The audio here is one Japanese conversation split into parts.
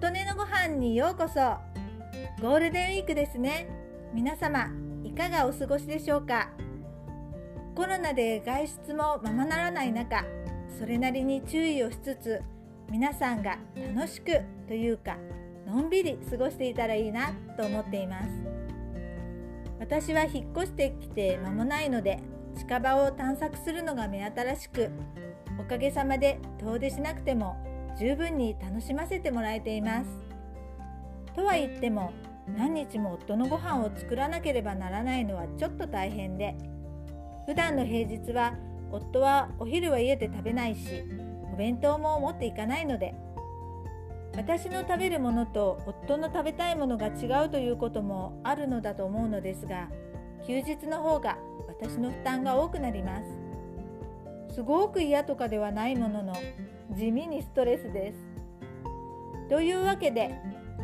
琴音のご飯にようこそ。ゴールデンウィークですね。皆様いかがお過ごしでしょうか？コロナで外出もままならない中それなりに注意をしつつ皆さんが楽しくというかのんびり過ごしていたらいいなと思っています。私は引っ越してきて間もないので近場を探索するのが目新しくおかげさまで遠出しなくても十分に楽しませてもらえています。とは言っても何日も夫のご飯を作らなければならないのはちょっと大変で普段の平日は夫はお昼は家で食べないしお弁当も持っていかないので私の食べるものと夫の食べたいものが違うということもあるのだと思うのですが休日の方が私の負担が多くなります。すごく嫌とかではないものの地味にストレスです。というわけで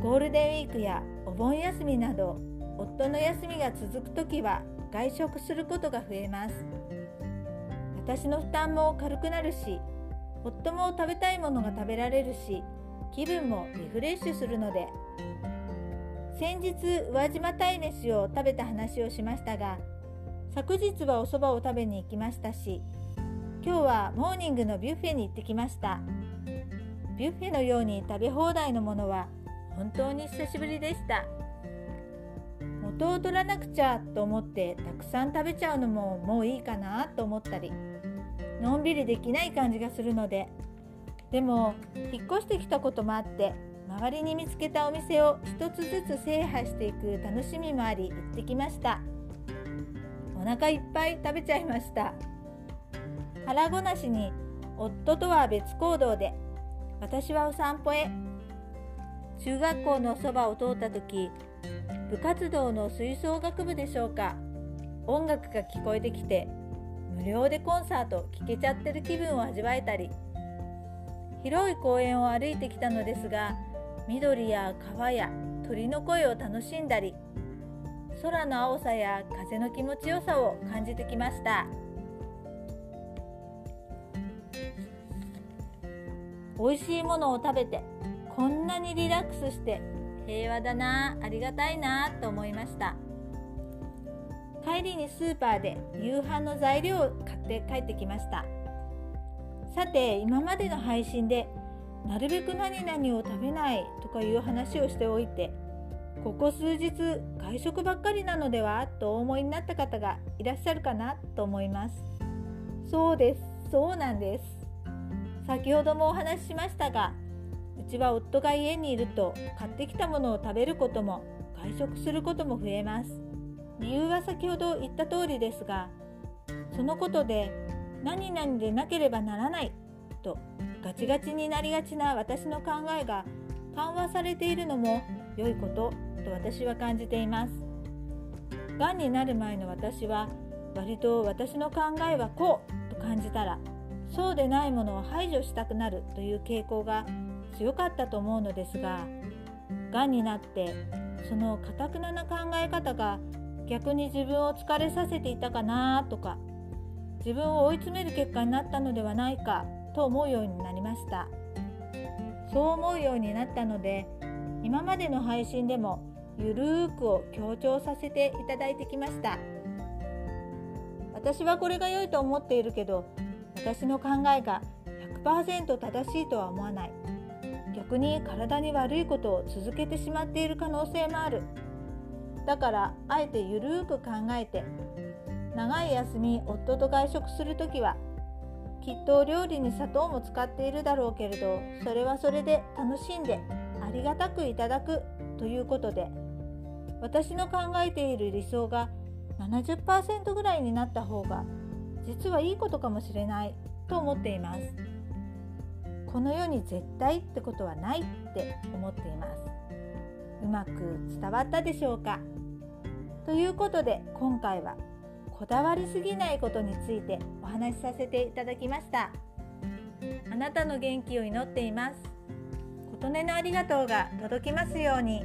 ゴールデンウィークやお盆休みなど夫の休みが続く時は外食することが増えます。私の負担も軽くなるし夫も食べたいものが食べられるし気分もリフレッシュするので先日宇和島鯛めしを食べた話をしましたが昨日はお蕎麦を食べに行きましたし今日はモーニングのビュッフェに行ってきました。ビュッフェのように食べ放題のものは本当に久しぶりでした。元を取らなくちゃと思ってたくさん食べちゃうのももういいかなと思ったりのんびりできない感じがするので。でも引っ越してきたこともあって周りに見つけたお店を一つずつ制覇していく楽しみもあり行ってきました。お腹いっぱい食べちゃいました。腹ごなしに夫とは別行動で私はお散歩へ。中学校のそばを通った時部活動の吹奏楽部でしょうか。音楽が聞こえてきて無料でコンサート聴けちゃってる気分を味わえたり。広い公園を歩いてきたのですが緑や川や鳥の声を楽しんだり空の青さや風の気持ちよさを感じてきました。美味しいものを食べてこんなにリラックスして平和だなありがたいなと思いました。帰りにスーパーで夕飯の材料を買って帰ってきました。さて今までの配信でなるべく何々を食べないとかいう話をしておいてここ数日外食ばっかりなのではとお思いになった方がいらっしゃるかなと思います。そうですそうなんです。先ほどもお話ししましたがうちは夫が家にいると買ってきたものを食べることも外食することも増えます理由は先ほど言った通りですがそのことで何々でなければならないとガチガチになりがちな私の考えが緩和されているのも良いことと私は感じています。がんになる前の私は割と私の考えはこうと感じたらそうでないものを排除したくなるという傾向が強かったと思うのですががんになってそのかたくなな考え方が逆に自分を疲れさせていたかなとか自分を追い詰める結果になったのではないかと思うようになりました。そう思うようになったので今までの配信でもゆるーくを強調させていただいてきました。私はこれが良いと思っているけど私の考えが100%正しいとは思わない。逆に体に悪いことを続けてしまっている可能性もある。だからあえてゆるーく考えて長い休み夫と外食する時はきっと料理に砂糖も使っているだろうけれどそれはそれで楽しんでありがたくいただくということで私の考えている理想が70%ぐらいになった方が実はいいことかもしれないと思っています。この世に絶対ってことはないって思っています。うまく伝わったでしょうか？ということで今回はこだわりすぎないことについてお話しさせていただきました。あなたの元気を祈っています。琴音のありがとうが届きますように。